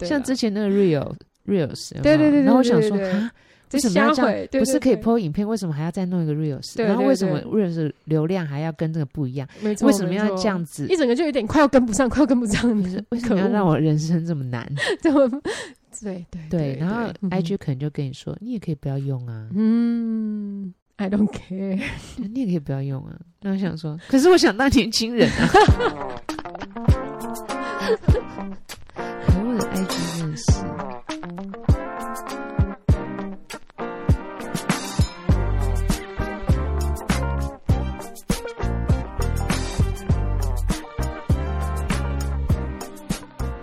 像之前那个 real reels，对对对，然后我想说啊。为什么要这样？对对对，不是可以 po 影片，为什么还要再弄一个 reels？然后为什么 reels 流量还要跟这个不一样？没错，为什么要这样子？一整个就有点快要跟不上，快要跟不上。为什么要让我人生这么难？这么对对对，然后 IG 可能就跟你说，你也可以不要用啊。嗯，I don't care，你也可以不要用啊。那我想说，可是我想当年轻人啊。可我的识。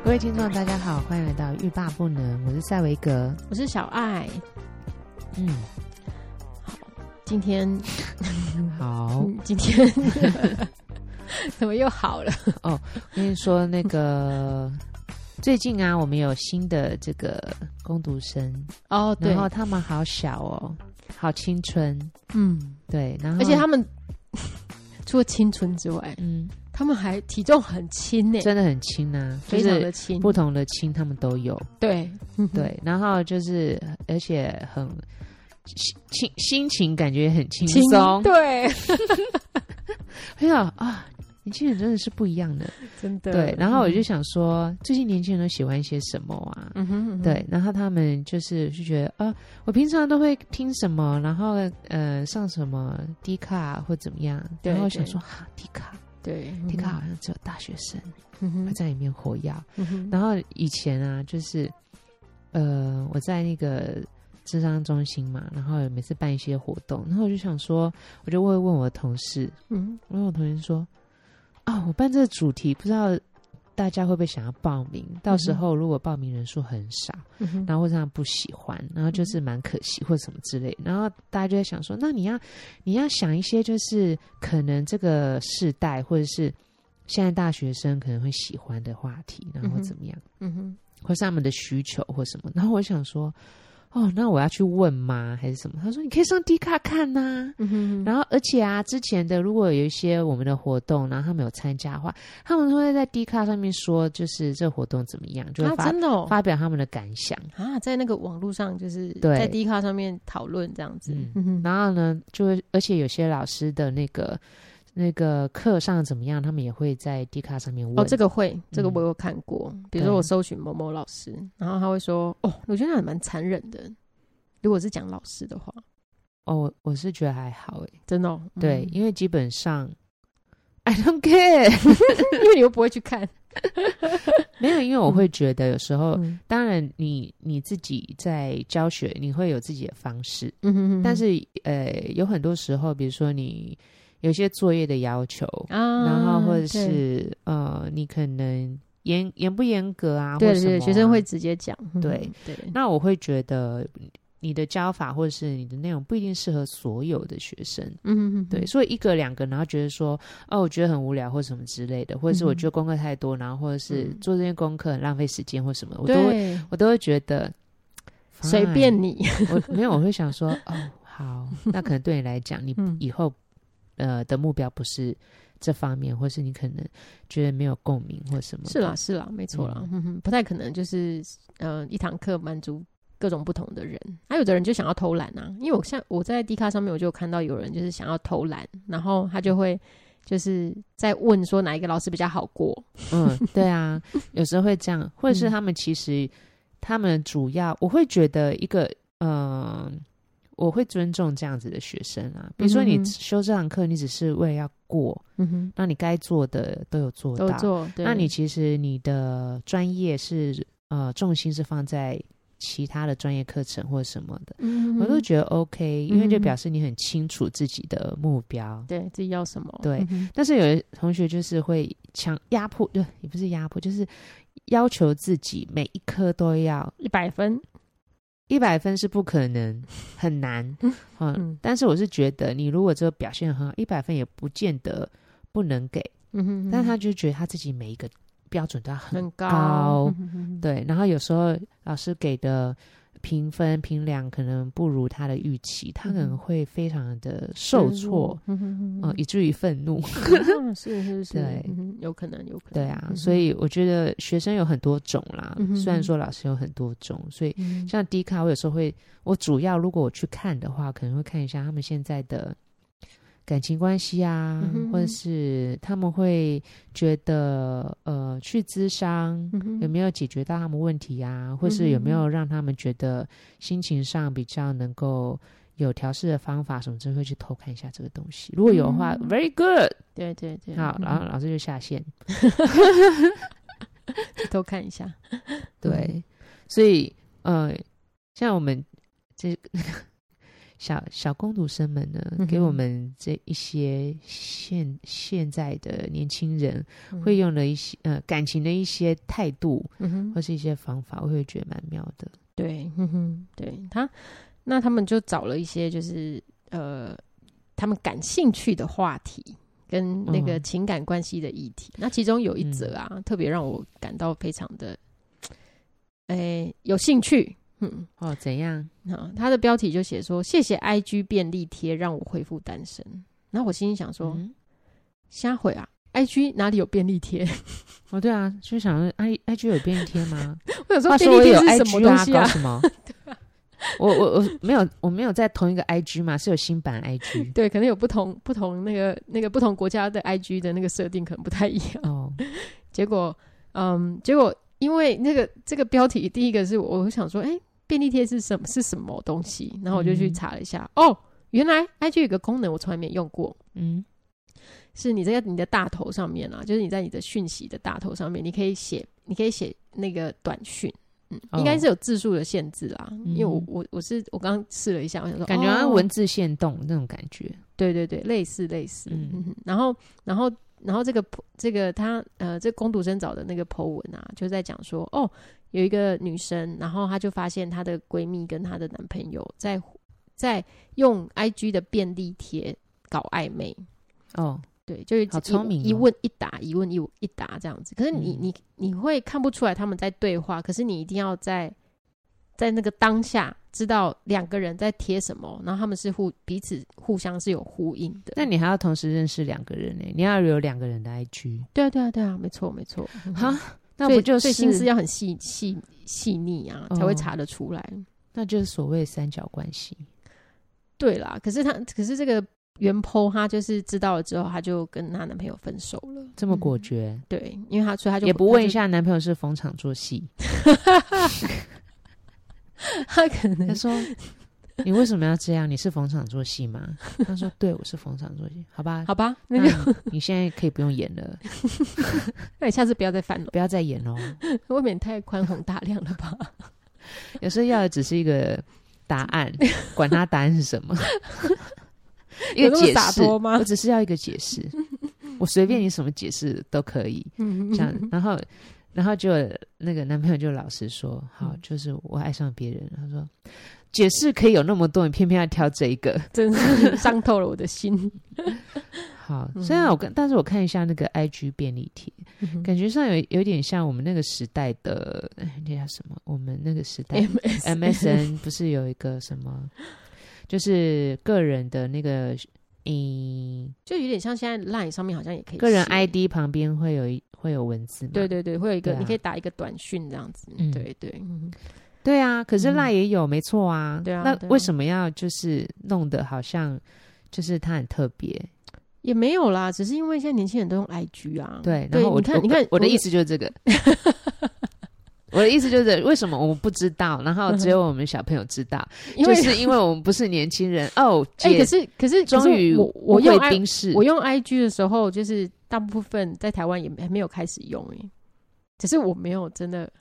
各位听众，大家好，欢迎来到欲罢不能。我是赛维格，我是小爱。嗯，好，今天 好，今天 怎么又好了？哦，我跟你说，那个最近啊，我们有新的这个工读生哦，对，然后他们好小哦，好青春，嗯，对，然后而且他们 除了青春之外，嗯。他们还体重很轻呢，真的很轻啊，非常的轻，不同的轻他们都有。对。对，然后就是而且很心心情感觉很轻松。对，哎呀啊，年轻人真的是不一样的，真的。对，然后我就想说，最近年轻人都喜欢些什么啊？嗯哼，对，然后他们就是就觉得啊，我平常都会听什么，然后呃上什么 D 卡或怎么样，然后想说哈 D 卡。对迪卡好像只有大学生会、嗯、在里面活跃。嗯、然后以前啊，就是呃，我在那个智商中心嘛，然后每次办一些活动，然后我就想说，我就会问我的同事，嗯，我问我同事说，啊、哦，我办这个主题不知道。大家会不会想要报名？到时候如果报名人数很少，嗯、然后或者他们不喜欢，然后就是蛮可惜或什么之类。然后大家就在想说，那你要你要想一些，就是可能这个世代或者是现在大学生可能会喜欢的话题，然后怎么样？嗯哼，或是他们的需求或什么。然后我想说。哦，那我要去问吗？还是什么？他说你可以上 D 卡看呐、啊。嗯、哼然后，而且啊，之前的如果有一些我们的活动，然后他们有参加的话，他们会在 D 卡上面说，就是这活动怎么样，就会发、啊真的哦、发表他们的感想啊，在那个网络上，就是在 D 卡上面讨论这样子。然后呢，就会而且有些老师的那个。那个课上怎么样？他们也会在 D 卡上面问。哦，这个会，这个我有看过。嗯、比如说我搜寻某某老师，然后他会说：“哦，我觉得还蛮残忍的。”如果是讲老师的话，哦，我是觉得还好诶，真的、哦。对，嗯、因为基本上，I don't care，因为你又不会去看。没有，因为我会觉得有时候，嗯、当然你你自己在教学，你会有自己的方式。嗯哼哼哼，但是呃，有很多时候，比如说你。有些作业的要求，啊、然后或者是呃，你可能严严不严格啊？对，或什么啊，学生会直接讲。对对，那我会觉得你的教法或者是你的内容不一定适合所有的学生。嗯对，所以一个两个，然后觉得说哦，我觉得很无聊或什么之类的，或者是我觉得功课太多，然后或者是做这些功课很浪费时间或什么，我都会我都会觉得随便你。我没有，我会想说 哦，好，那可能对你来讲，你以后。呃，的目标不是这方面，或是你可能觉得没有共鸣或什么？是啦，是啦，没错啦，嗯、不太可能就是呃一堂课满足各种不同的人。还、啊、有的人就想要偷懒啊，因为我像我在 D 卡上面，我就看到有人就是想要偷懒，然后他就会就是在问说哪一个老师比较好过。嗯，对啊，有时候会这样，或者是他们其实、嗯、他们主要，我会觉得一个嗯。呃我会尊重这样子的学生啊，比如说你修这堂课，你只是为了要过，嗯哼，那你该做的都有做到，那你其实你的专业是呃重心是放在其他的专业课程或者什么的，嗯，我都觉得 OK，因为就表示你很清楚自己的目标，对自己要什么，对。嗯，但是有的同学就是会强压迫，对，也不是压迫，就是要求自己每一科都要一百分。一百分是不可能，很难，嗯，嗯，但是我是觉得，你如果这个表现很好，一百分也不见得不能给，嗯哼，哼，但他就觉得他自己每一个标准都要很高，对，然后有时候老师给的评分评量可能不如他的预期，他可能会非常的受挫，嗯、呃，以至于愤怒。是是是，对，有可能有可能。对啊，所以我觉得学生有很多种啦，虽然说老师有很多种，所以像 D 卡，我有时候会，我主要如果我去看的话，可能会看一下他们现在的。感情关系啊，嗯、或者是他们会觉得呃，去咨商、嗯、有没有解决到他们问题啊？或是有没有让他们觉得心情上比较能够有调试的方法？什么就会去偷看一下这个东西。如果有的话、嗯、，very good。对对对，好，然后老师就下线，偷看一下。对，所以呃，像我们这。小小工读生们呢，嗯、给我们这一些现现在的年轻人会用的一些、嗯、呃感情的一些态度，嗯、哼或是一些方法，我会觉得蛮妙的。对，嗯哼，对他，那他们就找了一些就是呃他们感兴趣的话题跟那个情感关系的议题。嗯、那其中有一则啊，嗯、特别让我感到非常的诶有兴趣。嗯哦，怎样？好，他的标题就写说：“谢谢 IG 便利贴让我恢复单身。”然后我心里想说：“瞎回、嗯、啊！IG 哪里有便利贴？” 哦，对啊，就想说 I IG 有便利贴吗？我有说便利贴是什么东西啊？什么？我我我没有，我没有在同一个 IG 嘛，是有新版 IG。对，可能有不同不同那个那个不同国家的 IG 的那个设定可能不太一样哦。结果，嗯，结果因为那个这个标题，第一个是我想说，哎、欸。便利贴是什么？是什么东西？然后我就去查了一下，嗯、哦，原来 IG 有个功能我从来没用过，嗯，是你在你的大头上面啊，就是你在你的讯息的大头上面，你可以写，你可以写那个短讯，嗯，哦、应该是有字数的限制啦，嗯、因为我我我是我刚刚试了一下，我想说，感觉好像文字限动那种感觉，对对对，类似类似，嗯，嗯，然后然后然后这个这个他呃，这个工读生找的那个 po 文啊，就在讲说，哦。有一个女生，然后她就发现她的闺蜜跟她的男朋友在在用 IG 的便利贴搞暧昧。哦，对，就是好聪明，一问一答，一问一一答这样子。可是你、嗯、你你会看不出来他们在对话，可是你一定要在在那个当下知道两个人在贴什么，然后他们是互彼此互相是有呼应的。那你还要同时认识两个人呢？你要有两个人的 IG。对啊，对啊，对啊，没错，没错。哈。那不就是心思要很细细细腻啊，才会查得出来。哦，那就是所谓三角关系。对啦，可是他，可是这个原 po 他就是知道了之后，他就跟他男朋友分手了。这么果决？嗯，对，因为他所以他就也不问一下男朋友是逢场作戏。他可能他说。你为什么要这样？你是逢场作戏吗？他说：“对，我是逢场作戏。”好吧，好吧，那个你现在可以不用演了。那你下次不要再犯了，不要再演哦，未免太宽宏大量了吧？有时候要的只是一个答案，管他答案是什么，一个解释吗？我只是要一个解释，我随便你什么解释都可以。这样，然后，然后就那个男朋友就老实说：“好，就是我爱上别人。”他说。解释可以有那么多，你偏偏要挑这一个，真是伤透了我的心。好，虽然我跟，但是我看一下那个 IG 便利贴，嗯、感觉上有有点像我们那个时代的，那叫什么？我们那个时代 MSN, MSN 不是有一个什么？就是个人的那个，嗯，就有点像现在 Line 上面好像也可以，个人 ID 旁边会有一会有文字，对对对，会有一个，啊、你可以打一个短讯这样子，嗯、对对。嗯对啊，可是赖也有，嗯、没错啊。对啊，那为什么要就是弄得好像就是它很特别？也没有啦，只是因为现在年轻人都用 IG 啊。对，然后我看，你看，我的意思就是这个。我的意思就是，为什么我们不知道？然后只有我们小朋友知道，就是因为我们不是年轻人哦。哎，可是可是，终于我我用我用 IG 的时候，就是大部分在台湾也还没有开始用诶，只是我没有真的。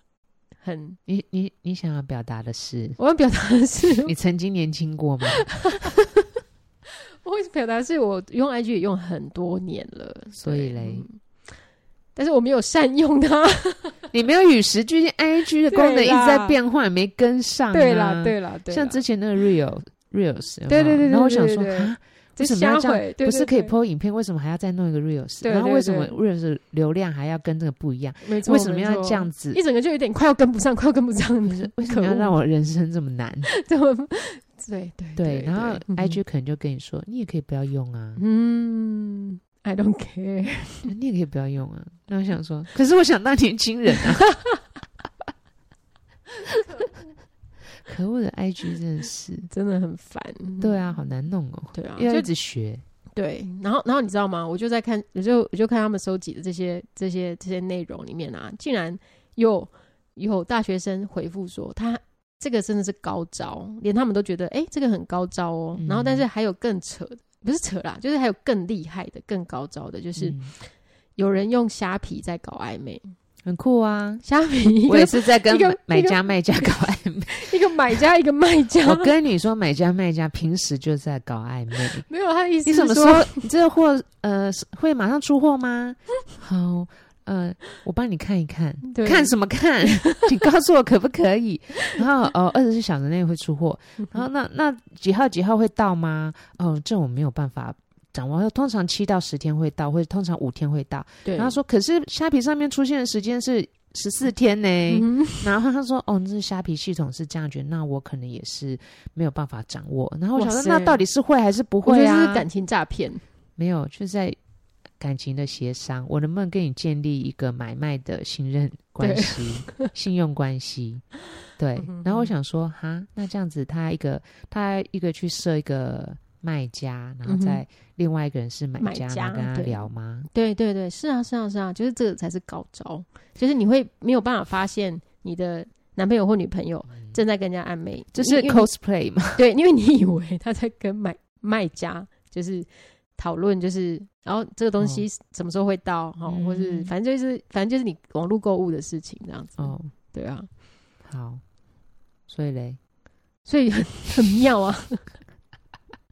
很，你你你想要表达的是？我要表达的是，你曾经年轻过吗？我会表达是我用 IG 也用很多年了，所以嘞、嗯，但是我没有善用它，你没有与时俱进，IG 的功能一直在变化，啦没跟上、啊。对啦，对啦，对啦，像之前那个 Real Reals，对对对,对，对，对，对，然后我想说为什么要这样？不是可以 po 影片，为什么还要再弄一个 reels？然后为什么 reels 流量还要跟这个不一样？没错，为什么要这样子？一整个就有点快要跟不上，快要跟不上。为什么要让我人生这么难？这么对对对，然后 IG 可能就跟你说，你也可以不要用啊。嗯，I don't care，你也可以不要用啊。那我想说，可是我想当年轻人啊。可恶的 IG 真的是真的很烦，对啊，好难弄哦，对啊，就一直学，对，然后然后你知道吗？我就在看，我就我就看他们收集的这些这些这些内容里面啊，竟然有有大学生回复说，他这个真的是高招，连他们都觉得，哎，这个很高招哦。然后，但是还有更扯的，不是扯啦，就是还有更厉害的、更高招的，就是有人用虾皮在搞暧昧。很酷啊！虾米，我也是在跟买家卖家搞暧昧，一个买家一个卖家。我跟你说，买家卖家平时就在搞暧昧。没有，他的意思。你怎么说？你这个货呃会马上出货吗？好，呃，我帮你看一看。看什么看？请告诉我可不可以？然后哦，二十四小时内会出货。然后那那几号几号会到吗？哦，这我没有办法。掌握通常七到十天会到，或者通常五天会到。对，然后说，可是虾皮上面出现的时间是十四天呢。嗯、然后他说，哦，这虾皮系统是这样觉得，那我可能也是没有办法掌握。然后我想说，那到底是会还是不会啊？是感情诈骗？没有，就是在感情的协商。我能不能跟你建立一个买卖的信任关系、信用关系？对。然后我想说，哈，那这样子，他一个他一个去设一个。卖家，然后再另外一个人是买家，跟他聊吗？对对对，是啊是啊是啊，就是这个才是高招，就是你会没有办法发现你的男朋友或女朋友正在跟人家暧昧，就是 cosplay 嘛？对，因为你以为他在跟买卖家就是讨论，就是然后这个东西什么时候会到哈，或是反正就是反正就是你网络购物的事情这样子。哦，对啊，好，所以嘞，所以很很妙啊。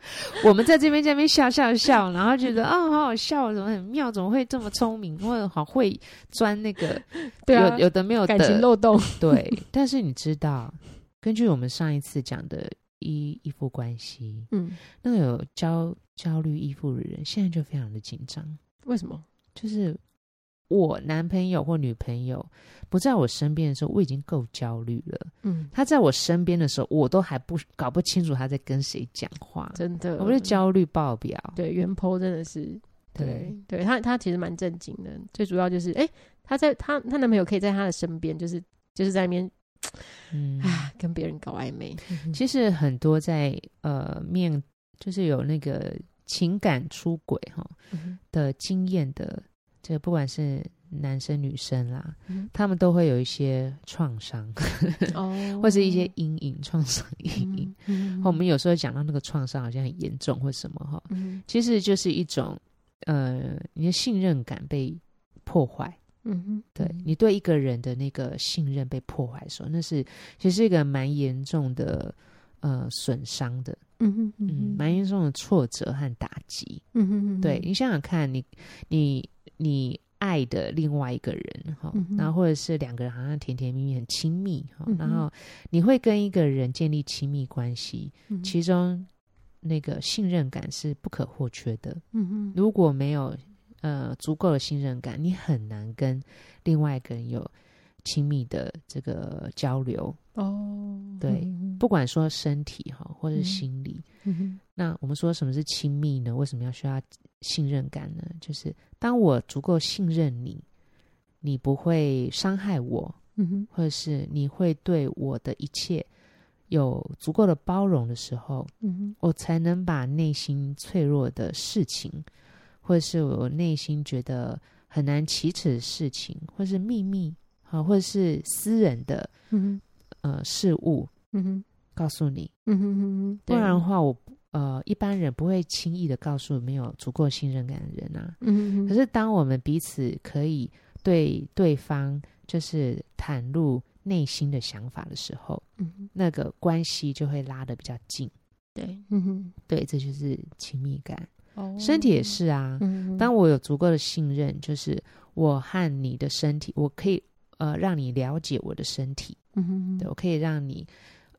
我们在这边这边笑笑笑，然后觉得啊、哦，好好笑，怎么很妙，怎么会这么聪明，或者好会钻那个，对啊，有有的没有的感情漏洞，对。但是你知道，根据我们上一次讲的依依附关系，嗯，那个有焦焦虑依附的人，现在就非常的紧张。为什么？就是。我男朋友或女朋友不在我身边的时候，我已经够焦虑了。嗯，他在我身边的时候，我都还不搞不清楚他在跟谁讲话。真的，我是焦虑爆表。对，原 po 真的是，对，对，对他他其实蛮正经的。最主要就是，哎、欸，他在他他男朋友可以在他的身边，就是就是在那边，嗯，啊，跟别人搞暧昧。其实很多在呃面，就是有那个情感出轨哈的经验的。这个不管是男生女生啦，嗯、他们都会有一些创伤，哦、或是一些阴影、创伤阴影。我们有时候讲到那个创伤好像很严重或什么哈，嗯、其实就是一种呃，你的信任感被破坏。嗯哼，对，你对一个人的那个信任被破坏的时候，那是其实是一个蛮严重的呃损伤的。嗯哼嗯，蛮严重的挫折和打击。嗯哼，对，你想想看，你你。你爱的另外一个人哈，嗯、然后或者是两个人好像甜甜蜜蜜很亲密哈，嗯、然后你会跟一个人建立亲密关系，嗯、其中那个信任感是不可或缺的。如果没有呃足够的信任感，你很难跟另外一个人有亲密的这个交流。哦，对，嗯、不管说身体哈，或者是心理。那我们说什么是亲密呢？为什么要需要信任感呢？就是当我足够信任你，你不会伤害我，嗯哼，或者是你会对我的一切有足够的包容的时候，嗯哼，我才能把内心脆弱的事情，或者是我内心觉得很难启齿的事情，或是秘密，好，或者是私人的，呃，事物，嗯哼，告诉你，嗯哼哼哼，不然的话我。呃，一般人不会轻易的告诉没有足够信任感的人啊。嗯哼。可是当我们彼此可以对对方就是袒露内心的想法的时候，嗯哼，那个关系就会拉的比较近。对，嗯哼，对，这就是亲密感。哦。身体也是啊。嗯哼。当我有足够的信任，就是我和你的身体，我可以呃让你了解我的身体。嗯哼。对，我可以让你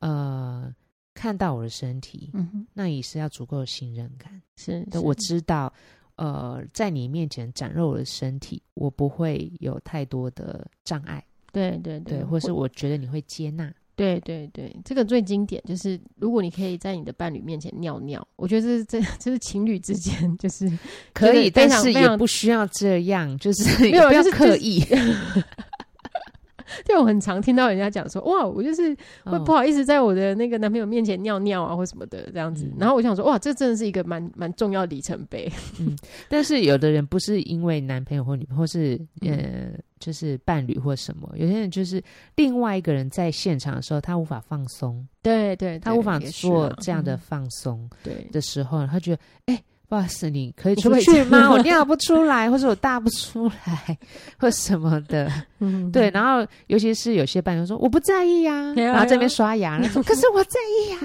呃。看到我的身体，嗯哼，那也是要足够的信任感。是，对，我知道，呃，在你面前展露我的身体，我不会有太多的障碍。对对对，对，或是我觉得你会接纳。对对对，这个最经典就是，如果你可以在你的伴侣面前尿尿，我觉得这是这 这是情侣之间就是可以，但是也不需要这样，就是 没有不要刻意。就是就 我很常听到人家讲说，哇，我就是会不好意思在我的那个男朋友面前尿尿啊，或什么的这样子。嗯、然后我想说，哇，这真的是一个蛮蛮重要的里程碑。嗯，但是有的人不是因为男朋友或女朋友，或是呃，就是伴侣或什么，有些人就是另外一个人在现场的时候，他无法放松，对，对对，他无法做这样的放松，对的时候，他觉得，哎、欸。不好意思，你可以出去吗？我尿不出来，或者我大不出来，或什么的。嗯，对。然后，尤其是有些伴侣说我不在意呀、啊，然后这边刷牙，然后可是我在意呀、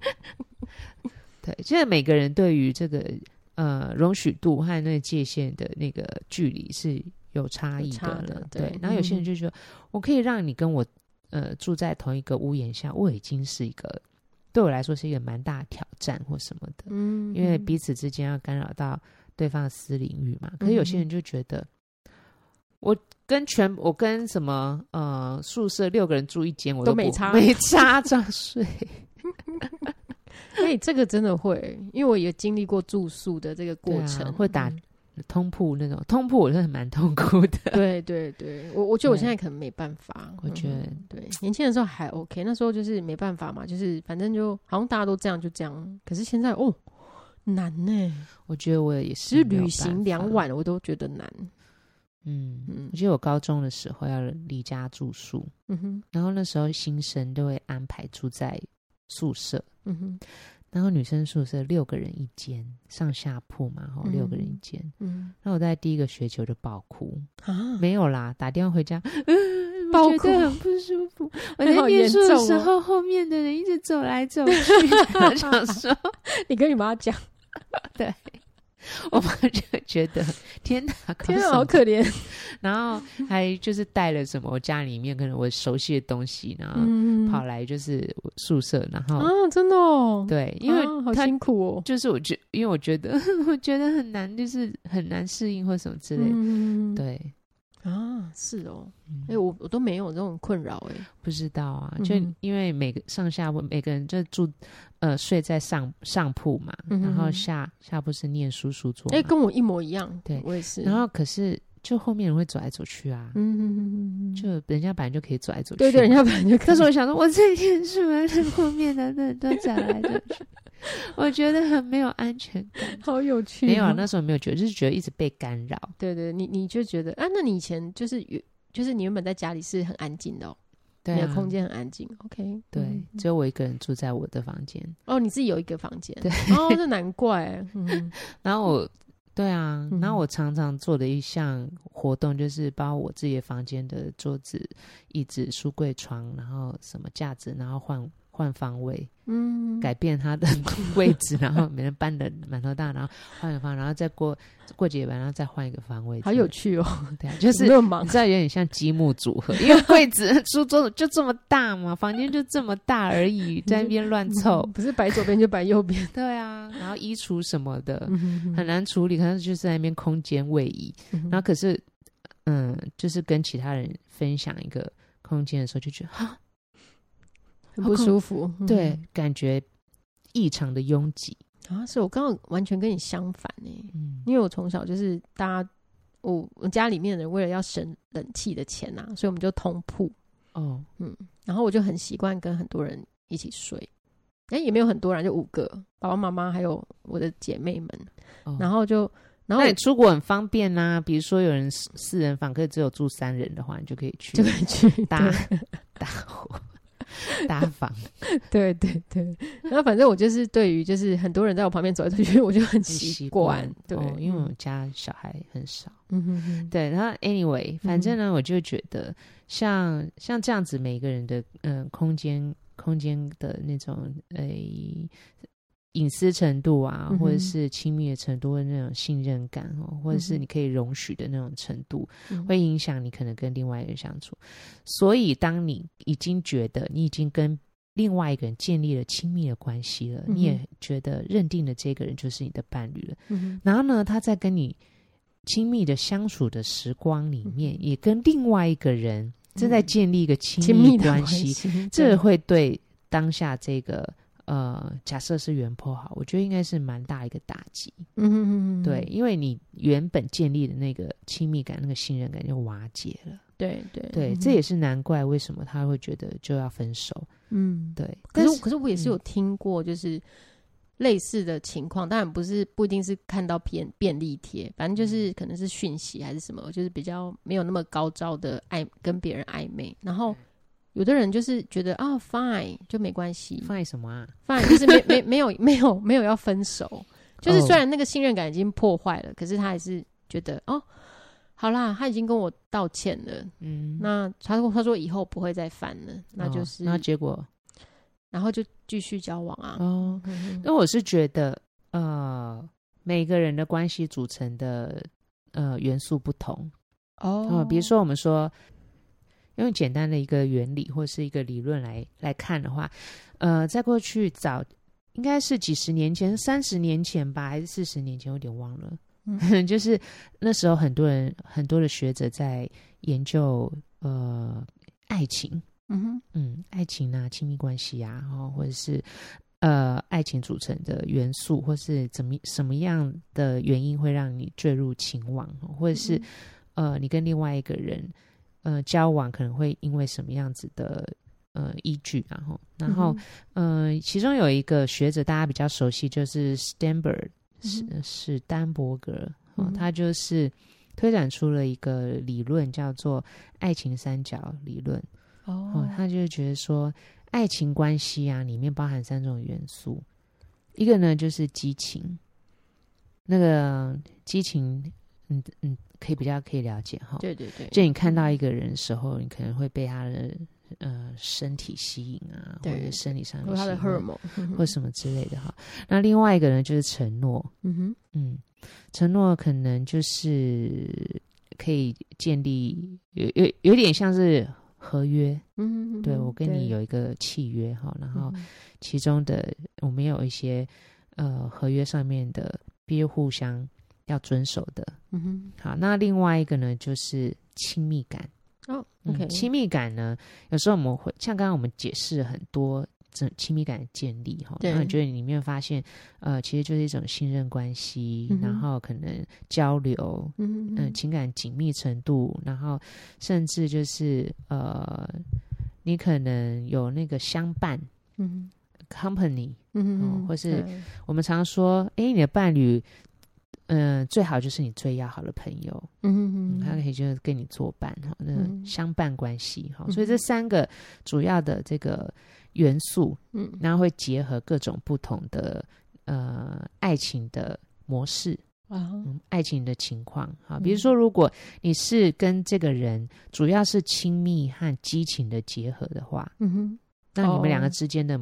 啊。对，现在每个人对于这个呃容许度和那个界限的那个距离是有差异的了。对，对。然后有些人就说，我可以让你跟我呃住在同一个屋檐下，我已经是一个。对我来说是一个蛮大的挑战或什么的，嗯，因为彼此之间要干扰到对方的私领域嘛。可是有些人就觉得，我跟全我跟什么呃宿舍六个人住一间，我都，都没差没差这样睡。哎，这个真的会，因为我也经历过住宿的这个过程，啊、会打。通铺那种通铺，我是蛮痛苦的。对对对，我我觉得我现在可能没办法。我觉得、嗯、对，年轻的时候还 OK，那时候就是没办法嘛，就是反正就好像大家都这样就这样。可是现在哦，难呢。我觉得我也是，旅行两晚我都觉得难。嗯嗯，我记得我高中的时候要离家住宿，嗯哼，然后那时候新生都会安排住在宿舍，嗯哼。然后女生宿舍六个人一间，上下铺嘛，吼，六个人一间。嗯，那我在第一个学期我就爆哭。啊，没有啦，打电话回家，嗯，爆哭。很不舒服。我在念书的时候，后面的人一直走来走去，我想说，你跟你妈讲，对。我妈就觉得天哪，天哪，好可怜。然后还就是带了什么我家里面可能我熟悉的东西，然后跑来就是宿舍，然后啊，真的哦，对，因为好辛苦哦。就是我觉，因为我觉得 我觉得很难，就是很难适应或什么之类的，嗯、对。啊，是哦，哎、欸，我我都没有这种困扰，哎，不知道啊，就因为每个上下铺每个人就住，呃，睡在上上铺嘛，嗯、然后下下铺是念书书桌，哎、欸，跟我一模一样，对，我也是。然后可是就后面人会走来走去啊，嗯嗯嗯嗯，就人家本来就可以走来走去，对对，人家本来就可以。可是我想说，我在念书，那后面的人都走来走去。我觉得很没有安全感，好有趣。没有啊，那时候没有觉得，就是觉得一直被干扰。对对，你你就觉得啊，那你以前就是原就是你原本在家里是很安静的哦，对啊，你的空间很安静。OK，对，嗯，只有我一个人住在我的房间。哦，你自己有一个房间，对，哦，这难怪。嗯，然后我，对啊，然后我常常做的一项活动就是把我自己的房间的桌子、椅子、书柜、床，然后什么架子，然后换。换方位，嗯，改变他的 位置，然后每人搬的满头大，然后换个方，然后再过过几晚，然后再换一个方位，好有趣哦！对啊，就是你知道有点像积木组合，因为柜子、书桌就这么大嘛，房间就这么大而已，在那边乱凑，不是摆左边就摆右边，对啊，然后衣橱什么的很难处理，可能就是在那边空间位移，然后可是嗯，就是跟其他人分享一个空间的时候，就觉得哈。不舒服，对，嗯、感觉异常的拥挤啊！是我刚刚完全跟你相反呢，嗯，因为我从小就是大家，我我家里面的人为了要省冷气的钱呐、啊，所以我们就通铺哦，嗯，然后我就很习惯跟很多人一起睡，哎、欸，也没有很多人，就五个爸爸妈妈还有我的姐妹们，哦、然后就然后你出国很方便呐、啊，比如说有人四人房，可以只有住三人的话，你就可以去，就可以去搭搭伙。大房，对 对对，然后反正我就是对于就是很多人在我旁边走来走去，我就很习惯。对、哦，因为我家小孩很少，嗯哼哼，对。然后 anyway，反正呢，我就觉得像、嗯、像这样子，每个人的嗯、呃、空间空间的那种诶。欸隐私程度啊，或者是亲密的程度，或那种信任感哦，嗯、或者是你可以容许的那种程度，嗯、会影响你可能跟另外一个人相处。所以，当你已经觉得你已经跟另外一个人建立了亲密的关系了，嗯、你也觉得认定了这个人就是你的伴侣了。嗯、然后呢，他在跟你亲密的相处的时光里面，嗯、也跟另外一个人正在建立一个亲密关系，嗯、这会对当下这个。呃，假设是原 PO 好，我觉得应该是蛮大一个打击。嗯哼哼，对，因为你原本建立的那个亲密感、那个信任感就瓦解了。对对对，这也是难怪为什么他会觉得就要分手。嗯，对。可是可是我也是有听过，就是类似的情况，嗯、当然不是不一定是看到便便利贴，反正就是可能是讯息还是什么，就是比较没有那么高招的暧跟别人暧昧，然后。有的人就是觉得啊，fine 就没关系，fine 什么啊？fine 就是没没没有 没有没有要分手，就是虽然那个信任感已经破坏了，可是他还是觉得哦，好啦，他已经跟我道歉了，嗯，那他说他说以后不会再犯了，那就是那结果，然后就继续交往啊。哦，那我是觉得呃，每个人的关系组成的呃元素不同。哦，比如说我们说。用简单的一个原理或是一个理论来来看的话，呃，在过去早应该是几十年前，三十年前吧，还是四十年前，我有点忘了。嗯，就是那时候很多人很多的学者在研究呃爱情，嗯哼，嗯，爱情啊，亲密关系啊，哦，或者是呃爱情组成的元素，或是怎么什么样的原因会让你坠入情网，或者是、嗯、呃你跟另外一个人。呃，交往可能会因为什么样子的呃依据，然后，然后，呃，其中有一个学者大家比较熟悉，就是 Sternberg 史史丹伯格，哦，他就是推展出了一个理论，叫做爱情三角理论。哦，他就觉得说，爱情关系啊，里面包含三种元素，一个呢就是激情，那个激情，嗯嗯。可以比较可以了解哈，对对对，就你看到一个人的时候，你可能会被他的呃身体吸引啊，或者生理上的，或他的荷尔蒙，或什么之类的哈。那另外一个呢，就是承诺，嗯哼，嗯，承诺可能就是可以建立有有有点像是合约，嗯哼，对我跟你有一个契约哈，然后其中的我们有一些呃合约上面的必须互相。要遵守的，嗯哼，好，那另外一个呢，就是亲密感。哦，OK，嗯，亲密感呢，有时候我们会像刚刚我们解释很多这亲密感的建立哈，对。然后你觉得里面发现，呃，其实就是一种信任关系，嗯、然后可能交流，嗯嗯、呃，情感紧密程度，然后甚至就是呃，你可能有那个相伴，嗯，company，嗯或是我们常说，哎对，你的伴侣。嗯，最好就是你最要好的朋友，嗯哼哼，他可以就是跟你作伴哈，那相伴关系哈，嗯、所以这三个主要的这个元素，嗯，然后会结合各种不同的呃爱情的模式啊、嗯，爱情的情况哈，比如说如果你是跟这个人主要是亲密和激情的结合的话，嗯哼，那你们两个之间的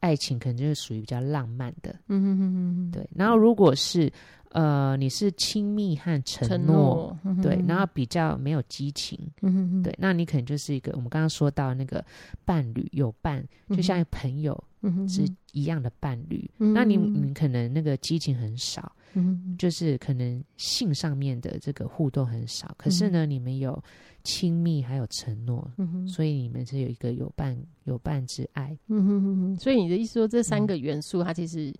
爱情可能就是属于比较浪漫的，嗯哼哼哼，对，然后如果是呃，你是亲密和承诺，承诺对，然后比较没有激情，嗯、哼哼对，那你可能就是一个我们刚刚说到那个伴侣有伴，就像朋友是一样的伴侣。嗯、哼。哼那你你可能那个激情很少，嗯、哼哼。就是可能性上面的这个互动很少，可是呢，你们有亲密还有承诺，嗯、所以你们是有一个有伴有伴之爱。嗯、哼哼所以你的意思说，这三个元素它其实。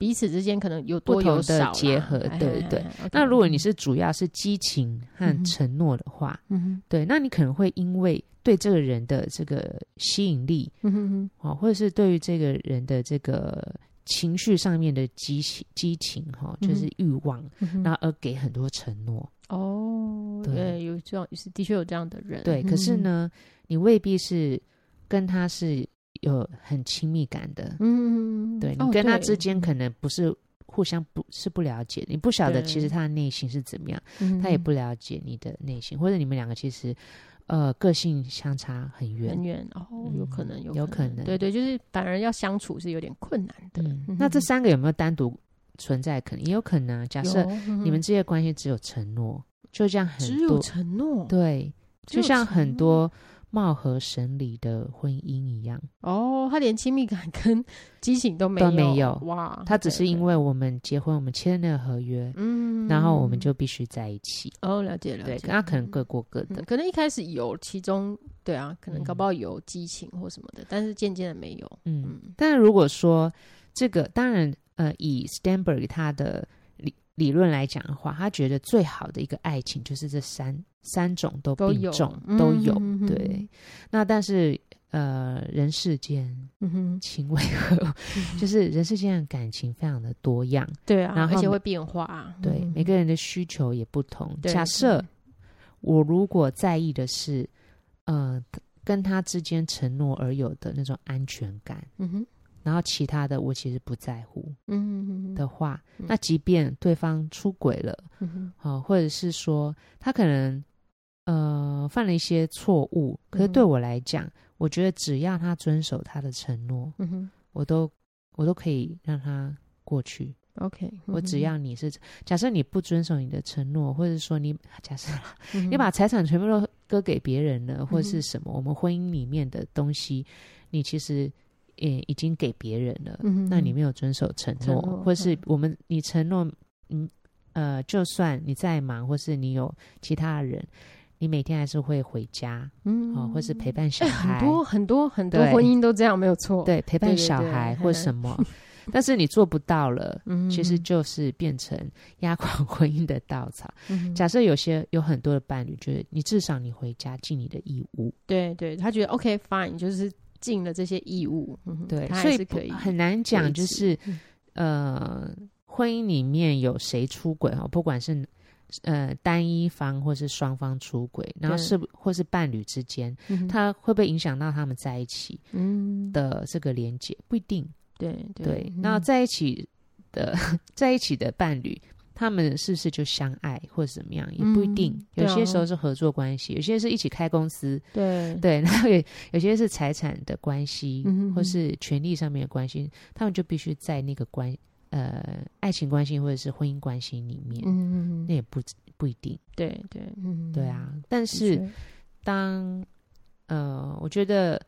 彼此之间可能有多有少结合，对对对。那如果你是主要是激情和承诺的话，嗯哼，对，那你可能会因为对这个人的这个吸引力，嗯哼哼，或者是对于这个人的这个情绪上面的激情激情哈，就是欲望，那而给很多承诺。哦，对，有这样是的确有这样的人，对。可是呢，你未必是跟他是。有很亲密感的，嗯，对，你跟他之间可能不是互相不是不了解，你不晓得其实他的内心是怎么样，他也不了解你的内心，或者你们两个其实呃个性相差很远很远，哦，有可能有有可能，对对，就是反而要相处是有点困难的。那这三个有没有单独存在？可能也有可能。假设你们这些关系只有承诺，就这样很多，只有承诺，对，就像很多。貌合神离的婚姻一样。哦，他连亲密感跟激情都没有，都没有哇！他只是因为我们结婚，我们签了那个合约，嗯，然后我们就必须在一起。哦，了解了解。对，那可能各过各的，嗯，可能一开始有其中，对啊，可能搞不好有激情或什么的，嗯，但是渐渐的没有。嗯，嗯，但是如果说这个，当然，呃，以 Sternberg 他的。理论来讲的话，他觉得最好的一个爱情就是这三三种都并重都有，对。那但是呃，人世间情为何？嗯、就是人世间的感情非常的多样，对啊，然后而且会变化，对、嗯、每个人的需求也不同。对假设我如果在意的是呃跟他之间承诺而有的那种安全感，嗯哼。然后其他的我其实不在乎，嗯的话，嗯、那即便对方出轨了，嗯哼、啊，或者是说他可能呃犯了一些错误，可是对我来讲，嗯、我觉得只要他遵守他的承诺，嗯哼，我都我都可以让他过去。OK，、嗯、我只要你是假设你不遵守你的承诺，或者说你假设、嗯、你把财产全部都割给别人了，或者是什么，嗯、我们婚姻里面的东西，你其实。也已经给别人了，嗯、那你没有遵守承诺，承诺或是我们你承诺，嗯呃，就算你再忙，或是你有其他人，你每天还是会回家，嗯，哦，或是陪伴小孩，很多很多很多婚姻都这样，没有错，对，陪伴小孩或什么，但是你做不到了，嗯、其实就是变成压垮婚姻的稻草。嗯、假设有些有很多的伴侣，觉得你至少你回家尽你的义务，对对，他觉得 OK fine，就是。尽了这些义务，嗯、对，所以可以很难讲，就是呃，婚姻里面有谁出轨哦，不管是呃单一方或是双方出轨，然后是对或是伴侣之间，他会不会影响到他们在一起的这个连结？不一定，对对。对那在一起的 在一起的伴侣。他们是不是就相爱或者怎么样也不一定，嗯、有些时候是合作关系，哦、有些是一起开公司，对。对，然后有有些是财产的关系，或是权利上面的关系，他们就必须在那个关呃爱情关系或者是婚姻关系里面，那也不不一定，对对嗯对啊，但是当呃我觉得。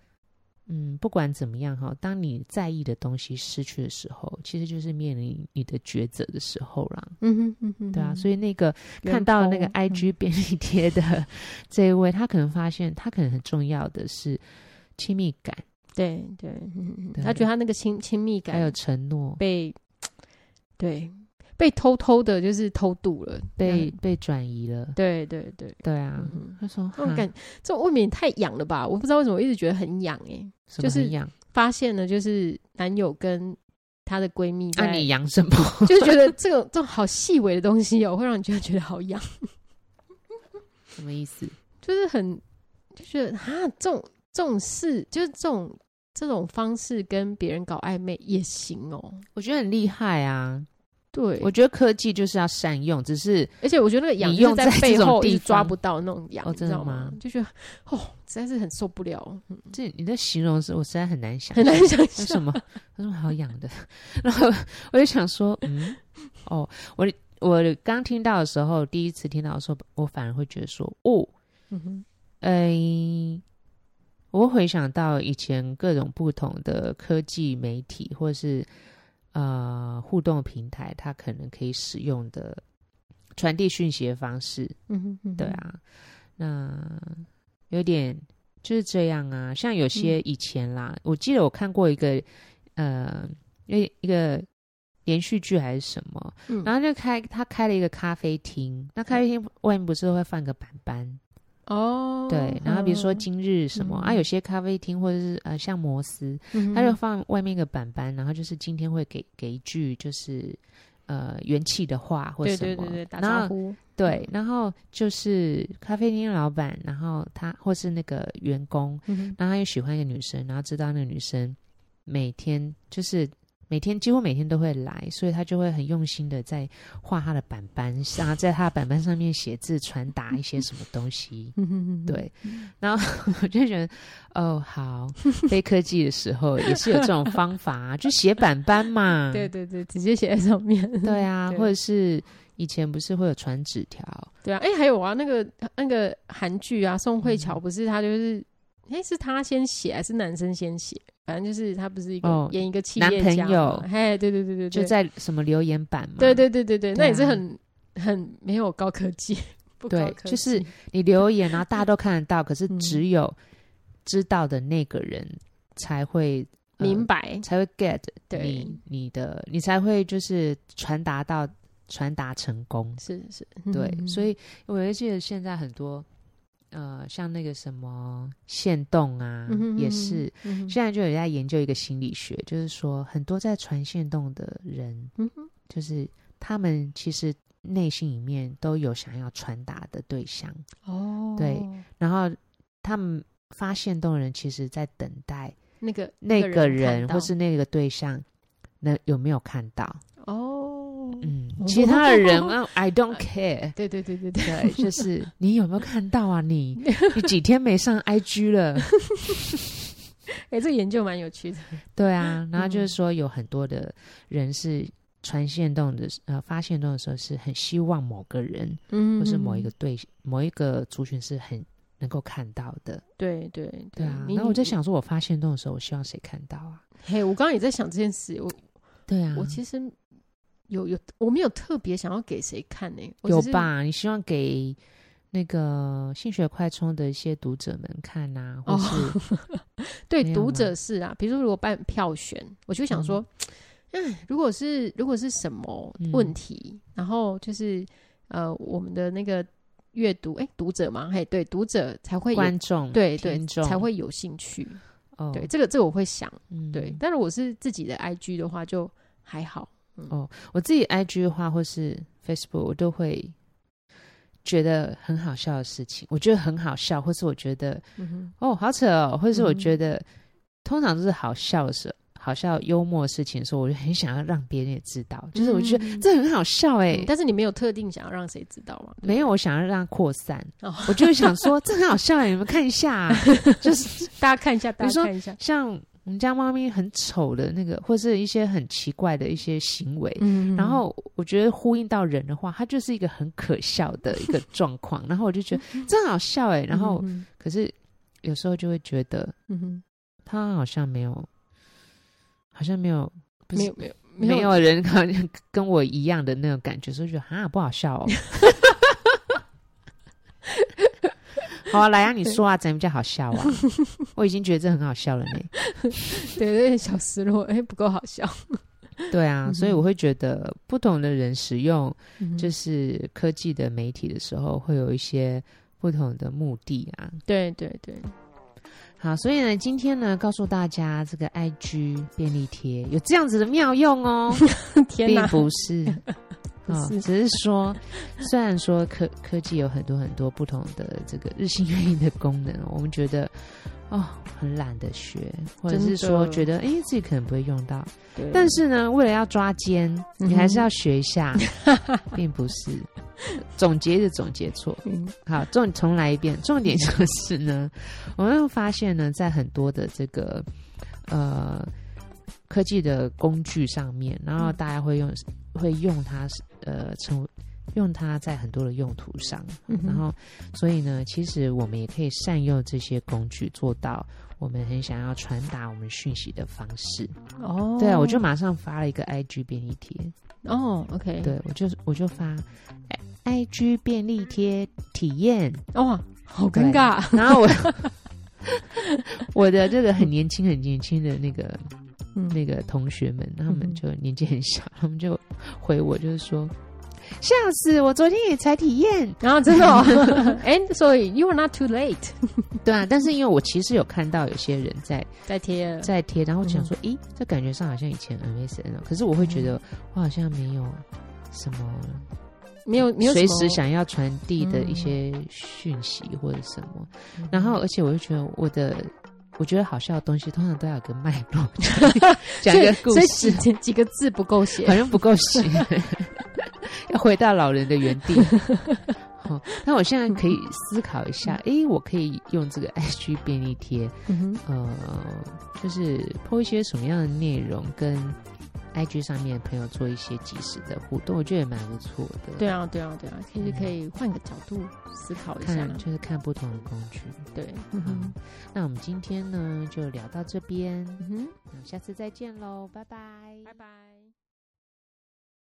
嗯，不管怎么样哈，当你在意的东西失去的时候，其实就是面临你的抉择的时候啦。嗯哼，嗯哼，对啊，所以那个看到那个 IG 便利贴的 这一位，他可能发现他可能很重要的是亲密感。对对，嗯，他觉得他那个亲亲密感还有承诺被对。被偷偷的，就是偷渡了，被被转移了。对对对对啊！他说：“我感这未免太痒了吧？我不知道为什么一直觉得很痒哎，就是发现了，就是男友跟她的闺蜜在，你痒什么？就是觉得这种这种好细微的东西哦，会让你觉得觉得好痒。什么意思？就是很就觉得啊，这种这种事，就是这种这种方式跟别人搞暧昧也行哦。我觉得很厉害啊。”对，我觉得科技就是要善用，只是而且我觉得那个痒用在背后一直抓不到那种痒，哦、你知道吗？就觉得哦，实在是很受不了。嗯、这你的形容是我实在很难想，很难想象什么？他说好痒的，然后我就想说，嗯，哦，我我刚听到的时候，第一次听到的时候，我反而会觉得说，哦，嗯哼，哎，我回想到以前各种不同的科技媒体，或是。呃，互动平台，它可能可以使用的传递讯息的方式，嗯哼，嗯哼，对啊，那有点就是这样啊。像有些以前啦，嗯、我记得我看过一个呃，一一个连续剧还是什么，嗯、然后就开他开了一个咖啡厅，那咖啡厅外面不是都会放个板板？哦，对，然后比如说今日什么、嗯、啊，有些咖啡厅或者是呃，像摩斯，嗯、他就放外面一个板板，然后就是今天会给给一句就是呃元气的话或什么，对对对对，打招呼，对，然后就是咖啡厅老板，然后他或是那个员工，嗯、然后他又喜欢一个女生，然后知道那个女生每天就是。每天几乎每天都会来，所以他就会很用心的在画他的板板，然后在他的板板上面写字，传达一些什么东西。对，然后我就觉得，哦，好，非科技的时候也是有这种方法啊，就写板板嘛。对对对，直接写在上面。对啊，对或者是以前不是会有传纸条？对啊，哎，还有啊，那个那个韩剧啊，宋慧乔不是她就是。哎、欸，是他先写还是男生先写？反正就是他不是一个演一个企业家、哦、男朋友，嘿，对对对对，就在什么留言板嘛，对对对对对，那也是很很没有高科技，不高科技，对，就是你留言，然 后大家都看得到，可是只有知道的那个人才会、呃、明白，才会 get 你对你的，你才会就是传达到传达成功，是是，对，嗯、所以我记得现在很多。呃，像那个什么线动啊，嗯、哼也是、嗯、现在就有在研究一个心理学，就是说很多在传线动的人，嗯、就是他们其实内心里面都有想要传达的对象哦，对，然后他们发现动的人，其实在等待那个那个人或是那个对象，那有没有看到其他的人啊，I don't care。对对对对对，对，就是 你有没有看到啊？你 你几天没上 IG 了？哎、欸，这个研究蛮有趣的。对啊，然后就是说有很多的人是传线动的，呃，发现动的时候是很希望某个人，嗯，或是某一个对某一个族群是很能够看到的。对对对，对啊。然后我在想说，我发现动的时候，我希望谁看到啊？嘿，我刚刚也在想这件事。我，对啊，我其实。有有，我没有特别想要给谁看呢、欸？有吧？你希望给那个性学快充的一些读者们看啊，或是、哦、对读者是啊。比如说，如果办票选，我就想说，嗯，如果是如果是什么问题，嗯、然后就是呃，我们的那个阅读，哎，读者嘛，嘿，对，读者才会观众，对对，才会有兴趣。哦，对，这个这个我会想，嗯、对。但是我是自己的 IG 的话，就还好。嗯、哦，我自己 IG 的话，或是 Facebook，我都会觉得很好笑的事情，我觉得很好笑，或是我觉得，嗯、哦，好扯哦，或是我觉得，嗯、通常都是好笑的时候，好笑幽默的事情的时候，我就很想要让别人也知道，就是我觉得这很好笑哎、欸嗯，但是你没有特定想要让谁知道吗？没有，我想要让扩散，哦、我就想说这很好笑哎、欸，你们看一下、啊，就是大家看一下，大家看一下，像。我们家猫咪很丑的那个，或是一些很奇怪的一些行为，嗯，然后我觉得呼应到人的话，它就是一个很可笑的一个状况，然后我就觉得 真好笑哎，然后可是有时候就会觉得，嗯哼，它好像没有，好像没有，没有没有没有人好像跟我一样的那种感觉，所以觉得啊不好笑哦。好啊，来啊，你说啊，怎样比较好笑啊？我已经觉得这很好笑了呢。对，有点小失落，哎，不够好笑。对啊，所以我会觉得不同的人使用就是科技的媒体的时候，会有一些不同的目的啊。对对对。好，所以呢，今天呢，告诉大家这个 IG 便利贴有这样子的妙用哦。天哪，并不是。哦，只是说，虽然说科科技有很多很多不同的这个日新月异的功能，我们觉得哦很懒得学，或者是说觉得哎自己可能不会用到，但是呢，为了要抓奸，你还是要学一下，并不是总结的总结错。嗯、好，重重来一遍，重点就是呢，我们会发现呢，在很多的这个呃科技的工具上面，然后大家会用会用它。呃，成用它在很多的用途上，嗯、然后，所以呢，其实我们也可以善用这些工具，做到我们很想要传达我们讯息的方式。哦，对啊，我就马上发了一个 IG 便利贴。哦，OK，对我就我就发 IG 便利贴体验。哇、哦，好尴尬。然后我 我的这个很年轻、很年轻的那个。嗯、那个同学们，他们就年纪很小，嗯、他们就回我，就是说，笑死！我昨天也才体验，然后真的、哦，哎，所以 you are not too late，对啊。但是因为我其实有看到有些人在 在贴在贴，然后我想说，咦、嗯，这感觉上好像以前 MSN 啊，可是我会觉得我好像没有什么，没有没有随时想要传递的一些讯息或者什么，嗯、然后而且我就觉得我的。我觉得好笑的东西通常都要有个脉络，讲一个故事，几几个字不够写，好像不够写，要回到老人的原地。好，那我现在可以思考一下，哎，我可以用这个 S G 便利贴，呃，就是 po 一些什么样的内容，跟 IG 上面的朋友做一些即时的互动，我觉得也蛮不错的。对啊，对啊，对啊，其实可以换个角度思考一下，看就是看不同的工具。对，嗯哼，那我们今天呢就聊到这边，嗯哼，那下次再见喽，拜拜，拜拜。